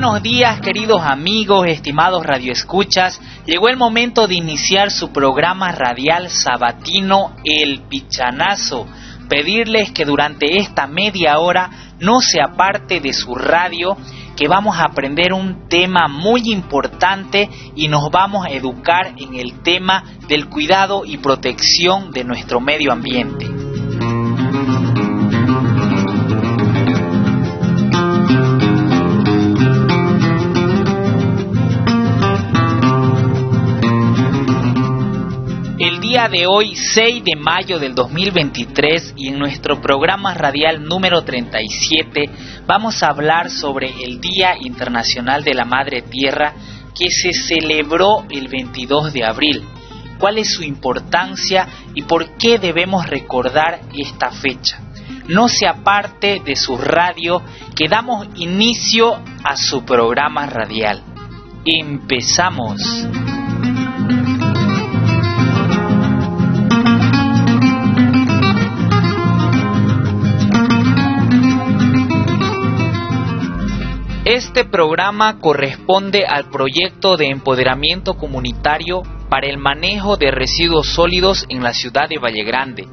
Buenos días queridos amigos, estimados radioescuchas. Llegó el momento de iniciar su programa radial sabatino El Pichanazo. Pedirles que durante esta media hora no se aparte de su radio, que vamos a aprender un tema muy importante y nos vamos a educar en el tema del cuidado y protección de nuestro medio ambiente. Día de hoy, 6 de mayo del 2023, y en nuestro programa radial número 37, vamos a hablar sobre el Día Internacional de la Madre Tierra que se celebró el 22 de abril. ¿Cuál es su importancia y por qué debemos recordar esta fecha? No se aparte de su radio que damos inicio a su programa radial. Empezamos. Este programa corresponde al proyecto de empoderamiento comunitario para el manejo de residuos sólidos en la ciudad de Valle Grande,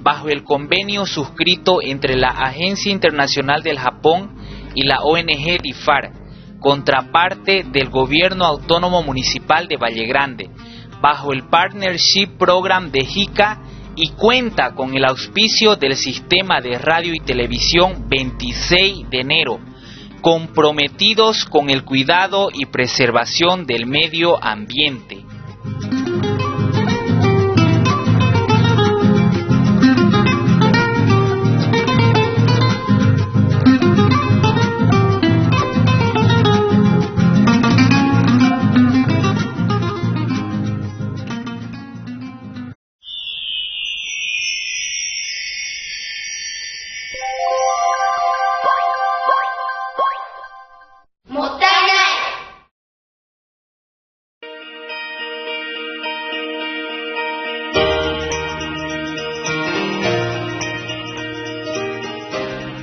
bajo el convenio suscrito entre la Agencia Internacional del Japón y la ONG DIFAR, contraparte del Gobierno Autónomo Municipal de Valle Grande, bajo el Partnership Program de JICA y cuenta con el auspicio del Sistema de Radio y Televisión 26 de enero comprometidos con el cuidado y preservación del medio ambiente.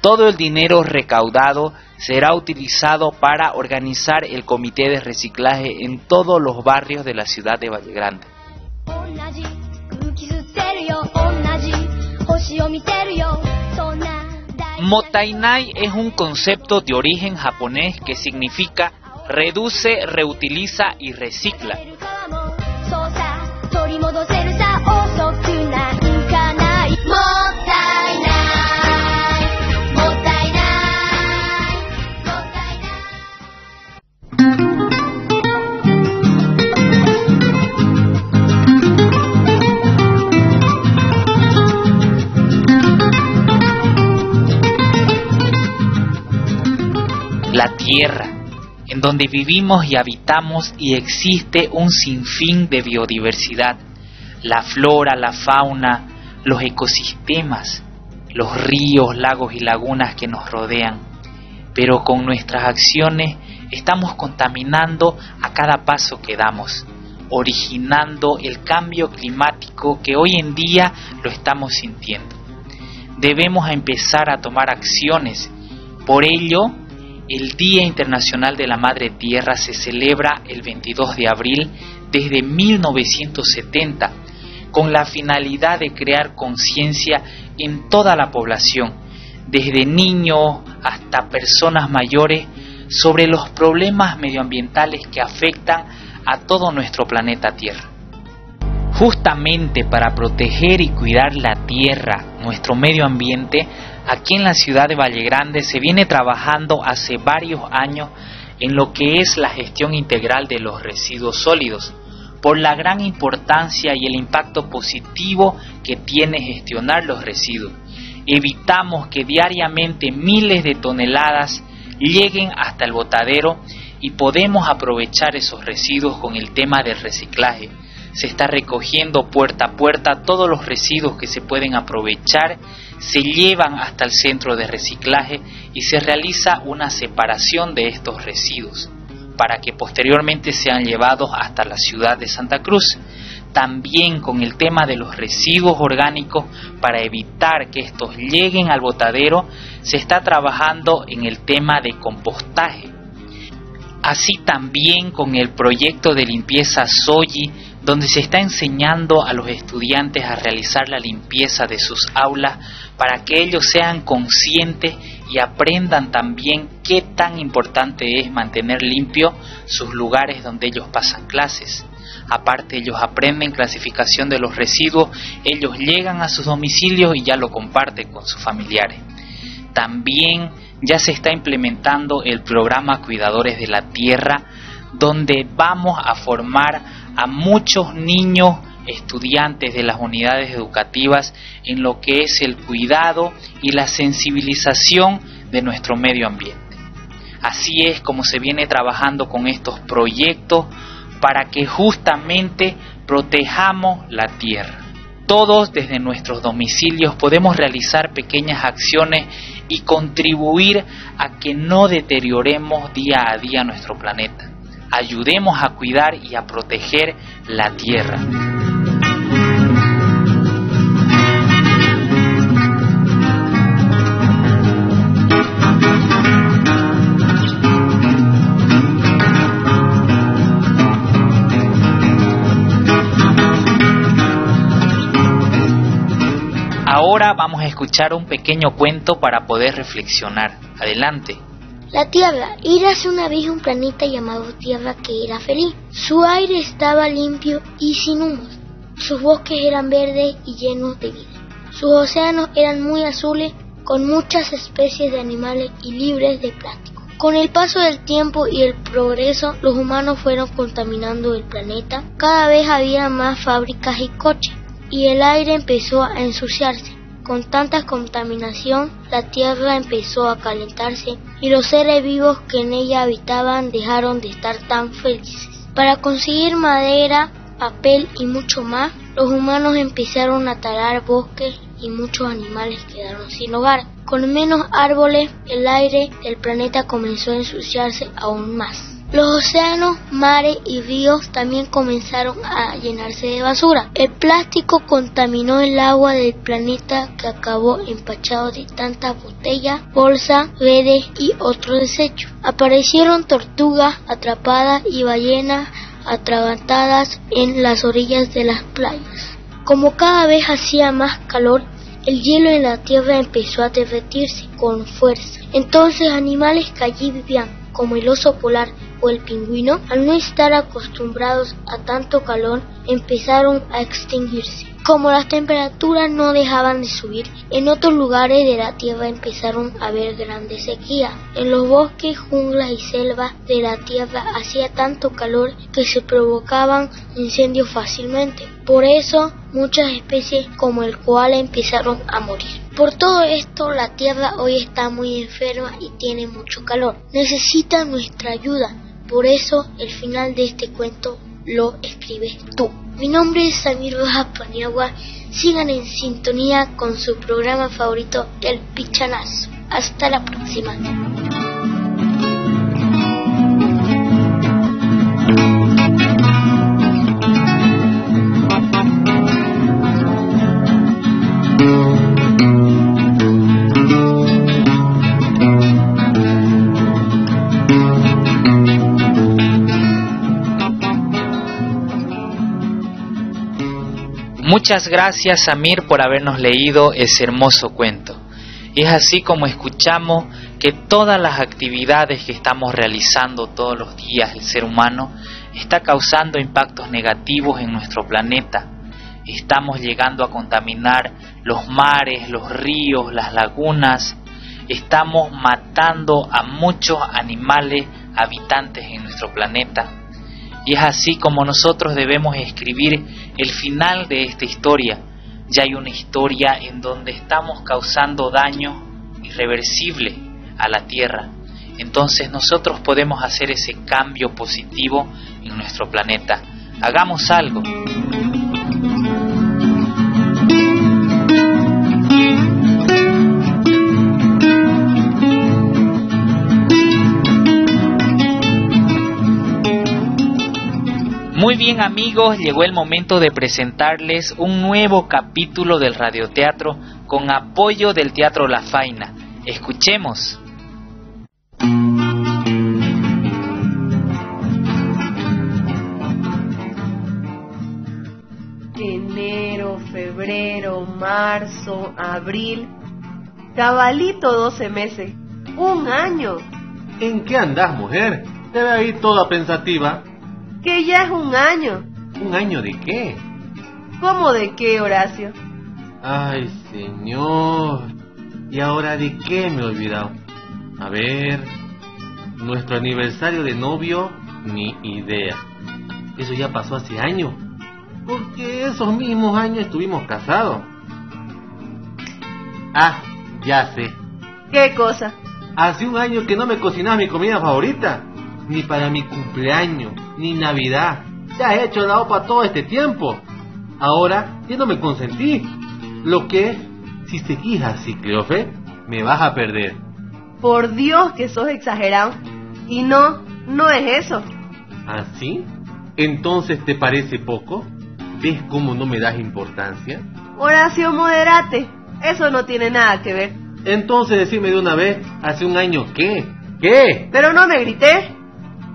Todo el dinero recaudado será utilizado para organizar el comité de reciclaje en todos los barrios de la ciudad de Valle Grande. Motainai es un concepto de origen japonés que significa reduce, reutiliza y recicla. La tierra, en donde vivimos y habitamos y existe un sinfín de biodiversidad, la flora, la fauna, los ecosistemas, los ríos, lagos y lagunas que nos rodean. Pero con nuestras acciones estamos contaminando a cada paso que damos, originando el cambio climático que hoy en día lo estamos sintiendo. Debemos empezar a tomar acciones. Por ello, el Día Internacional de la Madre Tierra se celebra el 22 de abril desde 1970 con la finalidad de crear conciencia en toda la población, desde niños hasta personas mayores, sobre los problemas medioambientales que afectan a todo nuestro planeta Tierra. Justamente para proteger y cuidar la tierra, nuestro medio ambiente, aquí en la ciudad de Valle Grande se viene trabajando hace varios años en lo que es la gestión integral de los residuos sólidos, por la gran importancia y el impacto positivo que tiene gestionar los residuos. Evitamos que diariamente miles de toneladas lleguen hasta el botadero y podemos aprovechar esos residuos con el tema del reciclaje se está recogiendo puerta a puerta todos los residuos que se pueden aprovechar, se llevan hasta el centro de reciclaje y se realiza una separación de estos residuos para que posteriormente sean llevados hasta la ciudad de Santa Cruz. También con el tema de los residuos orgánicos para evitar que estos lleguen al botadero, se está trabajando en el tema de compostaje. Así también con el proyecto de limpieza Soyi donde se está enseñando a los estudiantes a realizar la limpieza de sus aulas para que ellos sean conscientes y aprendan también qué tan importante es mantener limpio sus lugares donde ellos pasan clases. Aparte ellos aprenden clasificación de los residuos, ellos llegan a sus domicilios y ya lo comparten con sus familiares. También ya se está implementando el programa Cuidadores de la Tierra, donde vamos a formar a muchos niños estudiantes de las unidades educativas en lo que es el cuidado y la sensibilización de nuestro medio ambiente. Así es como se viene trabajando con estos proyectos para que justamente protejamos la tierra. Todos desde nuestros domicilios podemos realizar pequeñas acciones y contribuir a que no deterioremos día a día nuestro planeta ayudemos a cuidar y a proteger la tierra. Ahora vamos a escuchar un pequeño cuento para poder reflexionar. Adelante. La Tierra. hace una vez un planeta llamado Tierra que era feliz. Su aire estaba limpio y sin humos. Sus bosques eran verdes y llenos de vida. Sus océanos eran muy azules con muchas especies de animales y libres de plástico. Con el paso del tiempo y el progreso, los humanos fueron contaminando el planeta. Cada vez había más fábricas y coches, y el aire empezó a ensuciarse. Con tanta contaminación, la tierra empezó a calentarse y los seres vivos que en ella habitaban dejaron de estar tan felices. Para conseguir madera, papel y mucho más, los humanos empezaron a talar bosques y muchos animales quedaron sin hogar. Con menos árboles, el aire del planeta comenzó a ensuciarse aún más. Los océanos, mares y ríos también comenzaron a llenarse de basura. El plástico contaminó el agua del planeta que acabó empachado de tantas botellas, bolsas, redes y otros desechos. Aparecieron tortugas atrapadas y ballenas atragantadas en las orillas de las playas. Como cada vez hacía más calor, el hielo en la tierra empezó a derretirse con fuerza. Entonces animales que allí vivían, como el oso polar, o el pingüino, al no estar acostumbrados a tanto calor, empezaron a extinguirse. Como las temperaturas no dejaban de subir, en otros lugares de la Tierra empezaron a haber grandes sequías. En los bosques, junglas y selvas de la Tierra hacía tanto calor que se provocaban incendios fácilmente. Por eso, muchas especies como el koala empezaron a morir. Por todo esto, la Tierra hoy está muy enferma y tiene mucho calor. Necesita nuestra ayuda por eso el final de este cuento lo escribes tú. Mi nombre es Samir Rojas Paniagua. Sigan en sintonía con su programa favorito, El Pichanazo. Hasta la próxima. Muchas gracias Samir por habernos leído ese hermoso cuento. Es así como escuchamos que todas las actividades que estamos realizando todos los días el ser humano está causando impactos negativos en nuestro planeta. Estamos llegando a contaminar los mares, los ríos, las lagunas. Estamos matando a muchos animales habitantes en nuestro planeta. Y es así como nosotros debemos escribir el final de esta historia. Ya hay una historia en donde estamos causando daño irreversible a la Tierra. Entonces nosotros podemos hacer ese cambio positivo en nuestro planeta. Hagamos algo. Bien amigos, llegó el momento de presentarles un nuevo capítulo del radioteatro con apoyo del Teatro La Faina. Escuchemos. Enero, febrero, marzo, abril. Cabalito 12 meses. Un año. ¿En qué andas, mujer? Te veo ahí toda pensativa que ya es un año. ¿Un año de qué? ¿Cómo de qué, Horacio? Ay, señor. ¿Y ahora de qué me he olvidado? A ver, nuestro aniversario de novio, ni idea. Eso ya pasó hace años. Porque esos mismos años estuvimos casados. Ah, ya sé. ¿Qué cosa? Hace un año que no me cocinabas mi comida favorita ni para mi cumpleaños, ni Navidad. Ya he hecho la OPA todo este tiempo. Ahora ya no me consentí. Lo que, si seguís así, Cleofe, me vas a perder. Por Dios que sos exagerado. Y no, no es eso. ¿Así? ¿Ah, Entonces, ¿te parece poco? ¿Ves cómo no me das importancia? Horacio, moderate. Eso no tiene nada que ver. Entonces, decime de una vez, ¿hace un año qué? ¿Qué? Pero no me grité.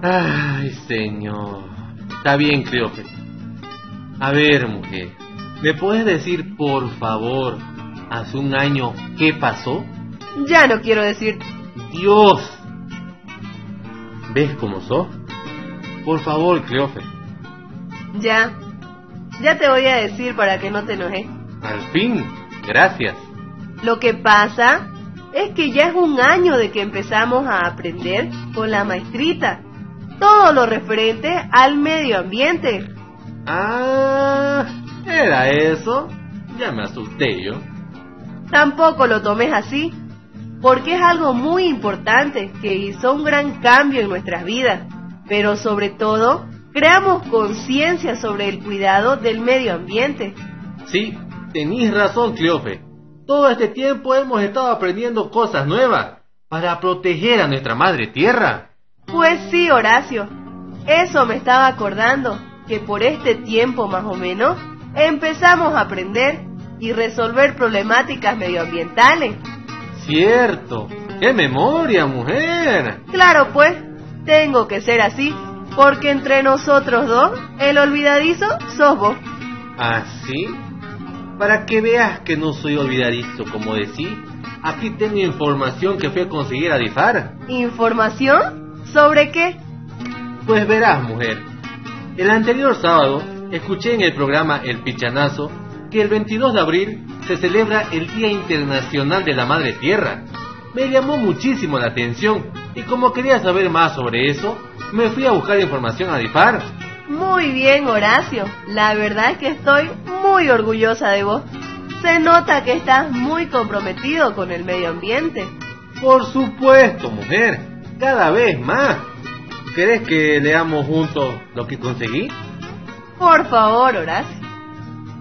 Ay, señor. Está bien, Cleópatra. A ver, mujer. ¿Me puedes decir, por favor, hace un año qué pasó? Ya no quiero decir. Dios. ¿Ves cómo sos? Por favor, Cleópatra. Ya. Ya te voy a decir para que no te enojes. Al fin. Gracias. Lo que pasa es que ya es un año de que empezamos a aprender con la maestrita todo lo referente al medio ambiente. Ah, era eso. Ya me asusté yo. Tampoco lo tomes así, porque es algo muy importante que hizo un gran cambio en nuestras vidas, pero sobre todo creamos conciencia sobre el cuidado del medio ambiente. Sí, tenéis razón, Cleofe. Todo este tiempo hemos estado aprendiendo cosas nuevas para proteger a nuestra madre tierra. Pues sí, Horacio. Eso me estaba acordando, que por este tiempo más o menos empezamos a aprender y resolver problemáticas medioambientales. Cierto. ¡Qué memoria, mujer! Claro, pues, tengo que ser así, porque entre nosotros dos, el olvidadizo sos vos. ¿Así? ¿Ah, Para que veas que no soy olvidadizo, como decís, aquí tengo información que fui a conseguir a Difar. ¿Información? ¿Sobre qué? Pues verás, mujer. El anterior sábado escuché en el programa El Pichanazo que el 22 de abril se celebra el Día Internacional de la Madre Tierra. Me llamó muchísimo la atención y como quería saber más sobre eso, me fui a buscar información a DIFAR. Muy bien, Horacio. La verdad es que estoy muy orgullosa de vos. Se nota que estás muy comprometido con el medio ambiente. Por supuesto, mujer cada vez más. ¿Querés que leamos juntos lo que conseguí? Por favor, Horacio.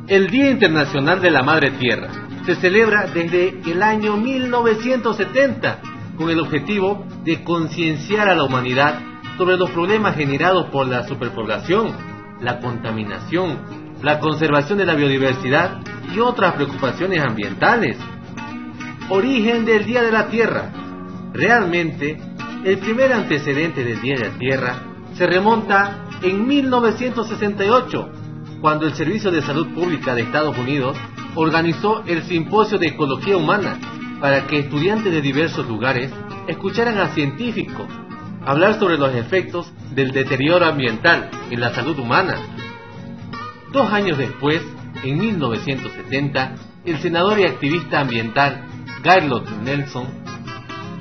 El Día Internacional de la Madre Tierra se celebra desde el año 1970 con el objetivo de concienciar a la humanidad sobre los problemas generados por la superpoblación, la contaminación, la conservación de la biodiversidad y otras preocupaciones ambientales. Origen del Día de la Tierra. Realmente el primer antecedente del Día de la Tierra se remonta en 1968, cuando el Servicio de Salud Pública de Estados Unidos organizó el Simposio de Ecología Humana para que estudiantes de diversos lugares escucharan a científicos hablar sobre los efectos del deterioro ambiental en la salud humana. Dos años después, en 1970, el senador y activista ambiental Gaylord Nelson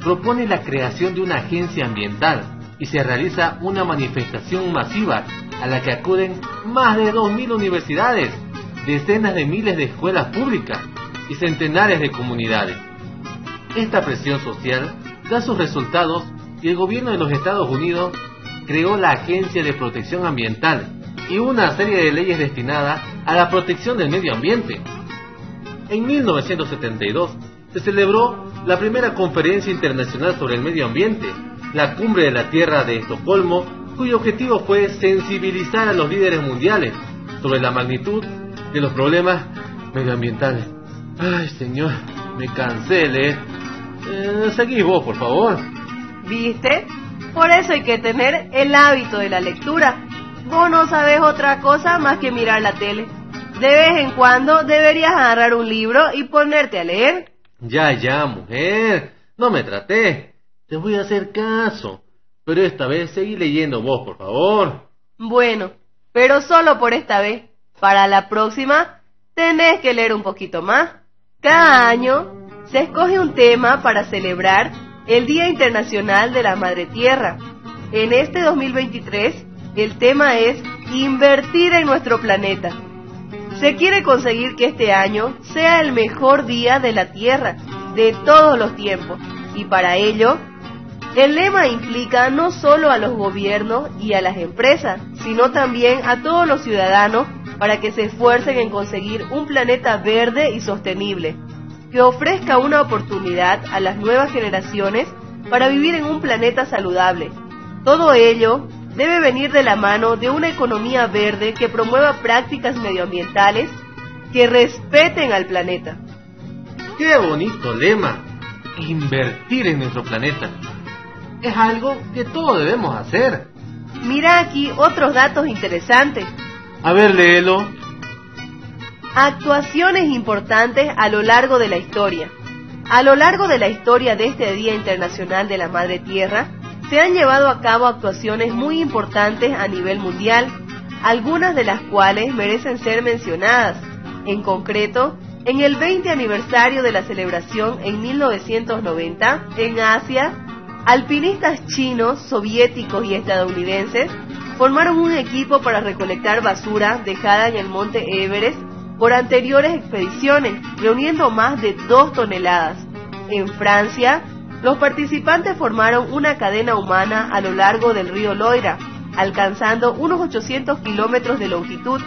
propone la creación de una agencia ambiental y se realiza una manifestación masiva a la que acuden más de 2.000 universidades, decenas de miles de escuelas públicas y centenares de comunidades. Esta presión social da sus resultados y el gobierno de los Estados Unidos creó la Agencia de Protección Ambiental y una serie de leyes destinadas a la protección del medio ambiente. En 1972 se celebró la primera conferencia internacional sobre el medio ambiente, la Cumbre de la Tierra de Estocolmo, cuyo objetivo fue sensibilizar a los líderes mundiales sobre la magnitud de los problemas medioambientales. Ay, señor, me leer. Eh, seguí vos, por favor. ¿Viste? Por eso hay que tener el hábito de la lectura. Vos no sabes otra cosa más que mirar la tele. De vez en cuando deberías agarrar un libro y ponerte a leer. Ya, ya, mujer. No me traté. Te voy a hacer caso. Pero esta vez seguí leyendo vos, por favor. Bueno, pero solo por esta vez. Para la próxima, tenés que leer un poquito más. Cada año se escoge un tema para celebrar el Día Internacional de la Madre Tierra. En este 2023, el tema es invertir en nuestro planeta. Se quiere conseguir que este año sea el mejor día de la Tierra de todos los tiempos y para ello el lema implica no solo a los gobiernos y a las empresas, sino también a todos los ciudadanos para que se esfuercen en conseguir un planeta verde y sostenible, que ofrezca una oportunidad a las nuevas generaciones para vivir en un planeta saludable. Todo ello debe venir de la mano de una economía verde que promueva prácticas medioambientales que respeten al planeta. ¡Qué bonito lema! Invertir en nuestro planeta es algo que todos debemos hacer. Mira aquí otros datos interesantes. A ver, léelo. Actuaciones importantes a lo largo de la historia. A lo largo de la historia de este Día Internacional de la Madre Tierra, se han llevado a cabo actuaciones muy importantes a nivel mundial, algunas de las cuales merecen ser mencionadas. En concreto, en el 20 aniversario de la celebración en 1990, en Asia, Alpinistas chinos, soviéticos y estadounidenses formaron un equipo para recolectar basura dejada en el monte Everest por anteriores expediciones, reuniendo más de dos toneladas. En Francia, los participantes formaron una cadena humana a lo largo del río Loira, alcanzando unos 800 kilómetros de longitud,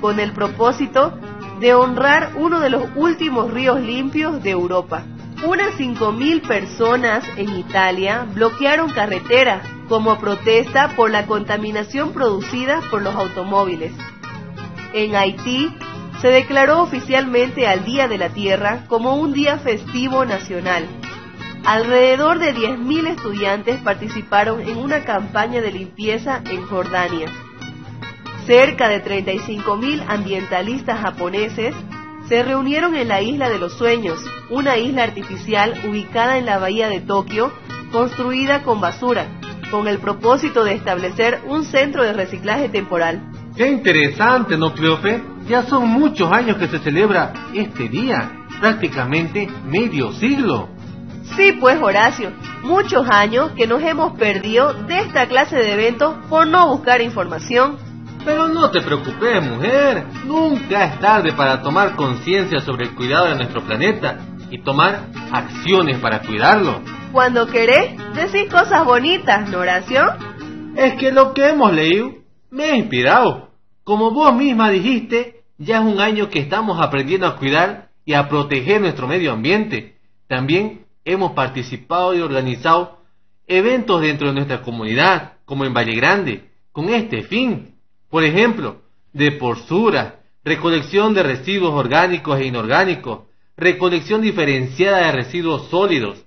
con el propósito de honrar uno de los últimos ríos limpios de Europa. Unas 5.000 personas en Italia bloquearon carreteras como protesta por la contaminación producida por los automóviles. En Haití se declaró oficialmente al Día de la Tierra como un día festivo nacional. Alrededor de 10.000 estudiantes participaron en una campaña de limpieza en Jordania. Cerca de 35.000 ambientalistas japoneses se reunieron en la Isla de los Sueños, una isla artificial ubicada en la bahía de Tokio, construida con basura, con el propósito de establecer un centro de reciclaje temporal. ¡Qué interesante, ¿no, Cleofe? Ya son muchos años que se celebra este día, prácticamente medio siglo. Sí, pues Horacio, muchos años que nos hemos perdido de esta clase de eventos por no buscar información. Pero no te preocupes, mujer. Nunca es tarde para tomar conciencia sobre el cuidado de nuestro planeta y tomar acciones para cuidarlo. Cuando querés, decís cosas bonitas, ¿no, Horacio? Es que lo que hemos leído me ha inspirado. Como vos misma dijiste, ya es un año que estamos aprendiendo a cuidar y a proteger nuestro medio ambiente. También hemos participado y organizado eventos dentro de nuestra comunidad, como en Valle Grande, con este fin. Por ejemplo, de porsura, recolección de residuos orgánicos e inorgánicos, recolección diferenciada de residuos sólidos,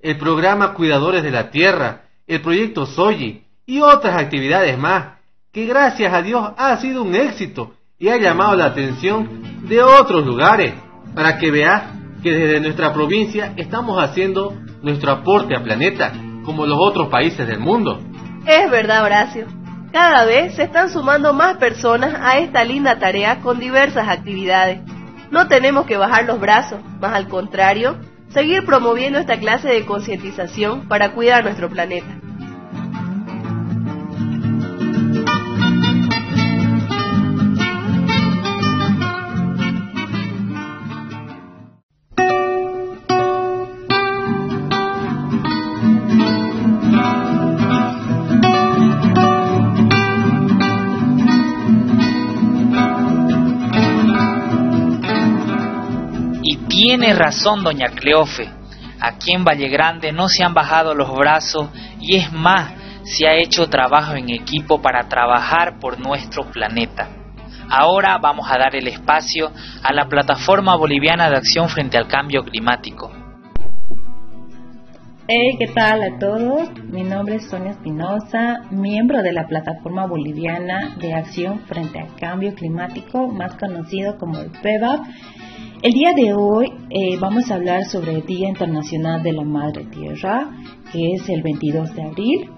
el programa Cuidadores de la Tierra, el proyecto Soyi y otras actividades más, que gracias a Dios ha sido un éxito y ha llamado la atención de otros lugares, para que veas que desde nuestra provincia estamos haciendo nuestro aporte al planeta como los otros países del mundo. Es verdad, Horacio. Cada vez se están sumando más personas a esta linda tarea con diversas actividades. No tenemos que bajar los brazos, más al contrario, seguir promoviendo esta clase de concientización para cuidar nuestro planeta. Tiene razón doña Cleofe. Aquí en Valle Grande no se han bajado los brazos y es más, se ha hecho trabajo en equipo para trabajar por nuestro planeta. Ahora vamos a dar el espacio a la Plataforma Boliviana de Acción frente al Cambio Climático. Hey, ¿qué tal a todos? Mi nombre es Sonia Espinosa, miembro de la Plataforma Boliviana de Acción frente al Cambio Climático, más conocido como el PEVAP el día de hoy eh, vamos a hablar sobre el Día Internacional de la Madre Tierra, que es el 22 de abril.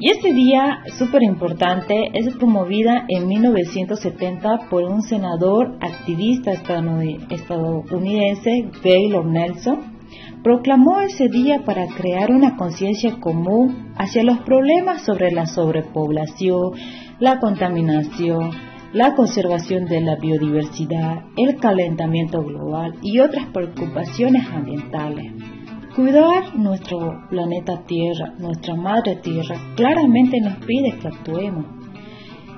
Y este día, súper importante, es promovida en 1970 por un senador activista estadounidense, Gaylord Nelson. Proclamó ese día para crear una conciencia común hacia los problemas sobre la sobrepoblación, la contaminación, la conservación de la biodiversidad, el calentamiento global y otras preocupaciones ambientales. Cuidar nuestro planeta Tierra, nuestra madre Tierra, claramente nos pide que actuemos.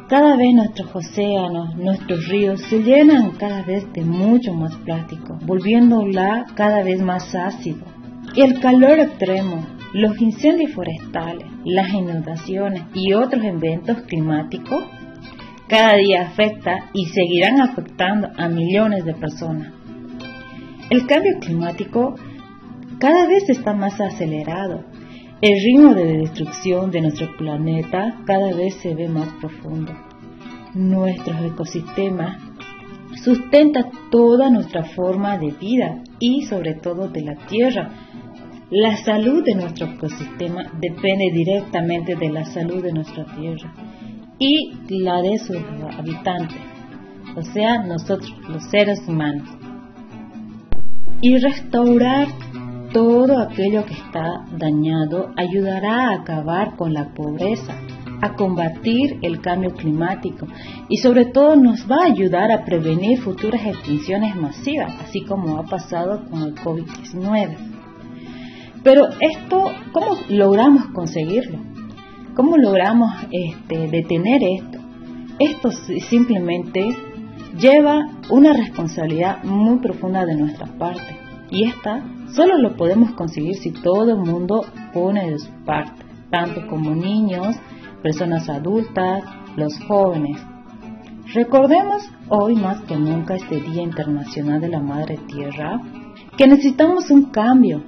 Cada vez nuestros océanos, nuestros ríos se llenan cada vez de mucho más plástico, volviéndola cada vez más ácido. El calor extremo, los incendios forestales, las inundaciones y otros eventos climáticos cada día afecta y seguirán afectando a millones de personas. El cambio climático cada vez está más acelerado. El ritmo de destrucción de nuestro planeta cada vez se ve más profundo. Nuestros ecosistemas sustenta toda nuestra forma de vida y sobre todo de la Tierra. La salud de nuestro ecosistema depende directamente de la salud de nuestra Tierra y la de sus habitantes, o sea, nosotros los seres humanos. Y restaurar todo aquello que está dañado ayudará a acabar con la pobreza, a combatir el cambio climático y sobre todo nos va a ayudar a prevenir futuras extinciones masivas, así como ha pasado con el COVID-19. Pero esto, ¿cómo logramos conseguirlo? ¿Cómo logramos este, detener esto? Esto simplemente lleva una responsabilidad muy profunda de nuestra parte. Y esta solo lo podemos conseguir si todo el mundo pone de su parte, tanto como niños, personas adultas, los jóvenes. Recordemos hoy más que nunca este Día Internacional de la Madre Tierra, que necesitamos un cambio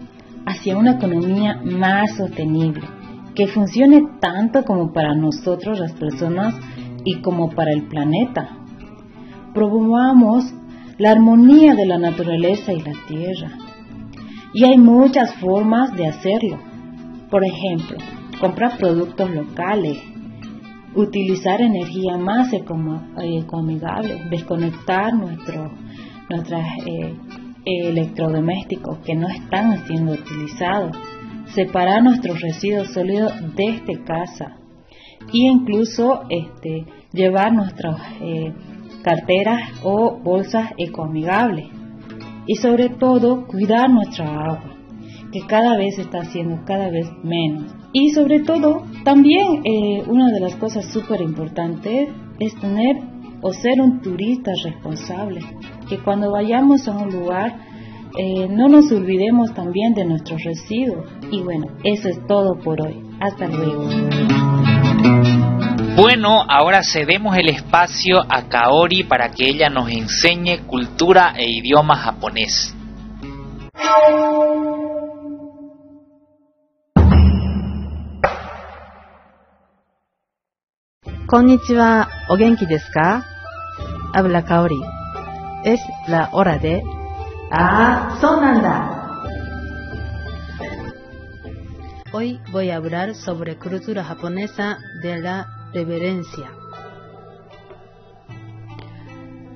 hacia una economía más sostenible, que funcione tanto como para nosotros las personas y como para el planeta. Promovamos la armonía de la naturaleza y la tierra. Y hay muchas formas de hacerlo. Por ejemplo, comprar productos locales, utilizar energía más ecoamigable, desconectar nuestros eh, electrodomésticos que no están siendo utilizados separar nuestros residuos sólidos desde casa e incluso este, llevar nuestras eh, carteras o bolsas ecoamigables y sobre todo cuidar nuestra agua que cada vez está siendo cada vez menos. Y sobre todo también eh, una de las cosas súper importantes es tener o ser un turista responsable que cuando vayamos a un lugar eh, no nos olvidemos también de nuestros residuos. Y bueno, eso es todo por hoy. Hasta luego. Bueno, ahora cedemos el espacio a Kaori para que ella nos enseñe cultura e idioma japonés. Konnichiwa, ¿o genki desu ka? Habla Kaori. Es la hora de Ah, Hoy voy a hablar sobre cultura japonesa de la reverencia.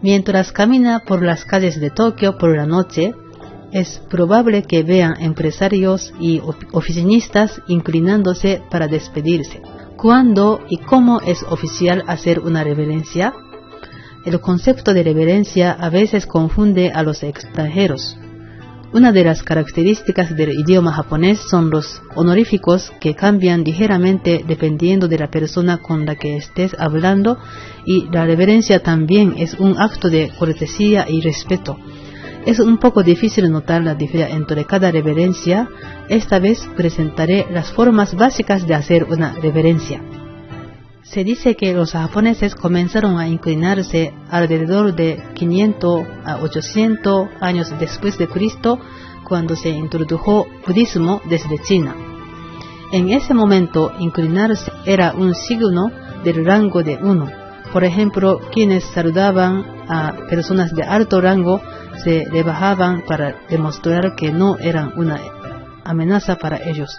Mientras camina por las calles de Tokio por la noche, es probable que vean empresarios y oficinistas inclinándose para despedirse. ¿Cuándo y cómo es oficial hacer una reverencia? El concepto de reverencia a veces confunde a los extranjeros. Una de las características del idioma japonés son los honoríficos que cambian ligeramente dependiendo de la persona con la que estés hablando y la reverencia también es un acto de cortesía y respeto. Es un poco difícil notar la diferencia entre cada reverencia. Esta vez presentaré las formas básicas de hacer una reverencia. Se dice que los japoneses comenzaron a inclinarse alrededor de 500 a 800 años después de Cristo cuando se introdujo budismo desde China. En ese momento, inclinarse era un signo del rango de uno. Por ejemplo, quienes saludaban a personas de alto rango se rebajaban para demostrar que no eran una amenaza para ellos.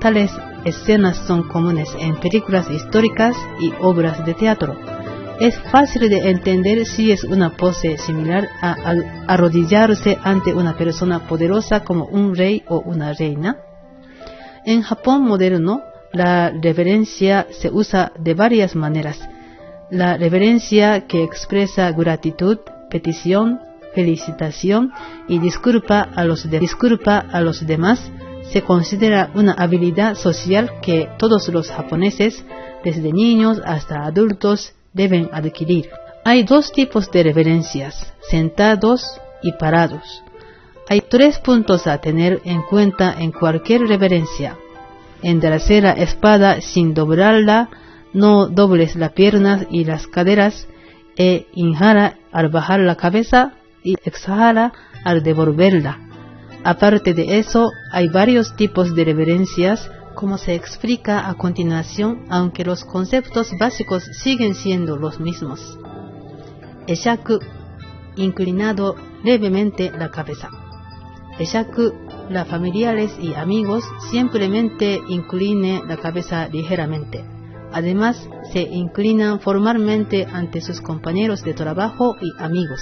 Tales escenas son comunes en películas históricas y obras de teatro. Es fácil de entender si es una pose similar a arrodillarse ante una persona poderosa como un rey o una reina. En Japón moderno, la reverencia se usa de varias maneras. La reverencia que expresa gratitud, petición, felicitación y disculpa a los, disculpa a los demás se considera una habilidad social que todos los japoneses, desde niños hasta adultos, deben adquirir. Hay dos tipos de reverencias, sentados y parados. Hay tres puntos a tener en cuenta en cualquier reverencia. Enderezar la espada sin doblarla, no dobles las piernas y las caderas, e inhala al bajar la cabeza y exhala al devolverla. Aparte de eso, hay varios tipos de reverencias, como se explica a continuación, aunque los conceptos básicos siguen siendo los mismos. Eshaku, inclinado levemente la cabeza. Eshaku, la familiares y amigos simplemente incline la cabeza ligeramente. Además, se inclinan formalmente ante sus compañeros de trabajo y amigos.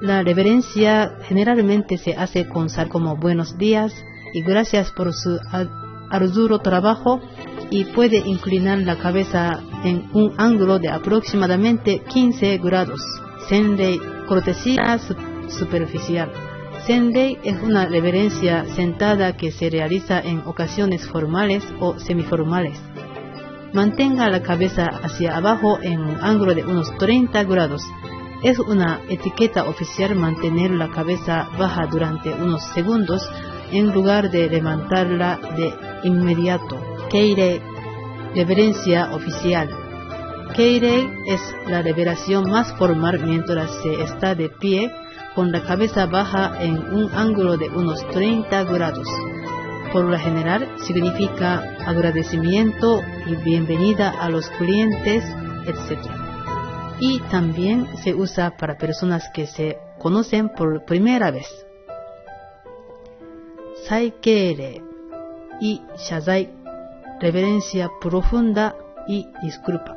La reverencia generalmente se hace con sal como buenos días y gracias por su arduo trabajo y puede inclinar la cabeza en un ángulo de aproximadamente 15 grados. Senrei, cortesía superficial. Senrei es una reverencia sentada que se realiza en ocasiones formales o semiformales. Mantenga la cabeza hacia abajo en un ángulo de unos 30 grados es una etiqueta oficial mantener la cabeza baja durante unos segundos en lugar de levantarla de inmediato. Keirei, reverencia oficial. Keirei es la revelación más formal mientras se está de pie con la cabeza baja en un ángulo de unos 30 grados. Por lo general significa agradecimiento y bienvenida a los clientes, etc y también se usa para personas que se conocen por primera vez. Saikere y Shazai, reverencia profunda y disculpa.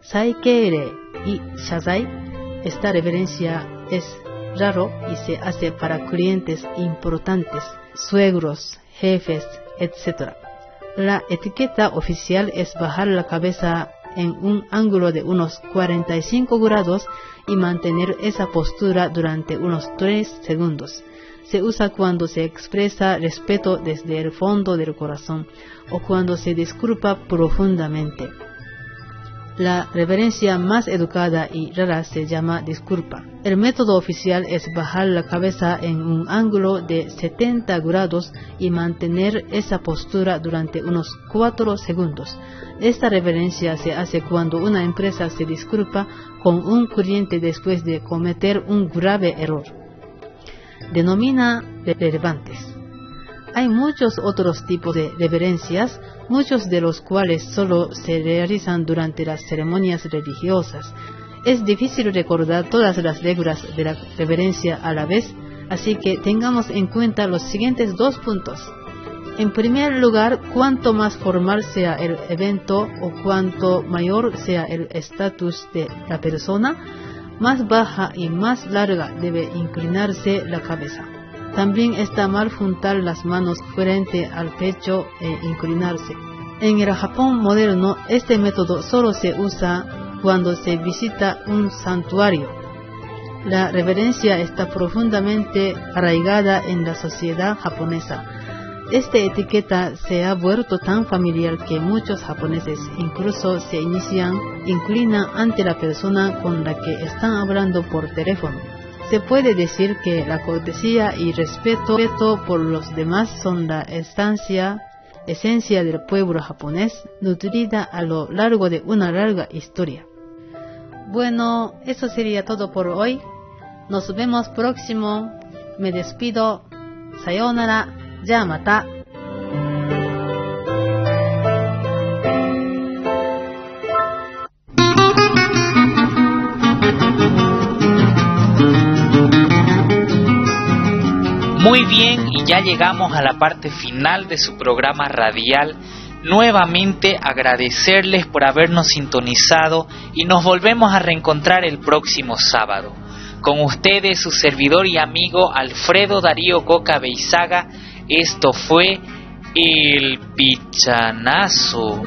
Saikere y Shazai, esta reverencia es raro y se hace para clientes importantes, suegros, jefes, etc. La etiqueta oficial es bajar la cabeza en un ángulo de unos 45 grados y mantener esa postura durante unos 3 segundos. Se usa cuando se expresa respeto desde el fondo del corazón o cuando se disculpa profundamente. La reverencia más educada y rara se llama disculpa. El método oficial es bajar la cabeza en un ángulo de 70 grados y mantener esa postura durante unos 4 segundos. Esta reverencia se hace cuando una empresa se disculpa con un cliente después de cometer un grave error. Denomina relevantes. Hay muchos otros tipos de reverencias, muchos de los cuales solo se realizan durante las ceremonias religiosas. Es difícil recordar todas las reglas de la reverencia a la vez, así que tengamos en cuenta los siguientes dos puntos. En primer lugar, cuanto más formal sea el evento o cuanto mayor sea el estatus de la persona, más baja y más larga debe inclinarse la cabeza. También está mal juntar las manos frente al pecho e inclinarse. En el Japón moderno, este método solo se usa cuando se visita un santuario. La reverencia está profundamente arraigada en la sociedad japonesa esta etiqueta se ha vuelto tan familiar que muchos japoneses incluso se inician, inclinan ante la persona con la que están hablando por teléfono. Se puede decir que la cortesía y respeto por los demás son la estancia, esencia del pueblo japonés, nutrida a lo largo de una larga historia. Bueno, eso sería todo por hoy. Nos vemos próximo. Me despido. Sayonara. Muy bien, y ya llegamos a la parte final de su programa radial. Nuevamente agradecerles por habernos sintonizado y nos volvemos a reencontrar el próximo sábado. Con ustedes su servidor y amigo Alfredo Darío Coca Beizaga esto fue el pichanazo.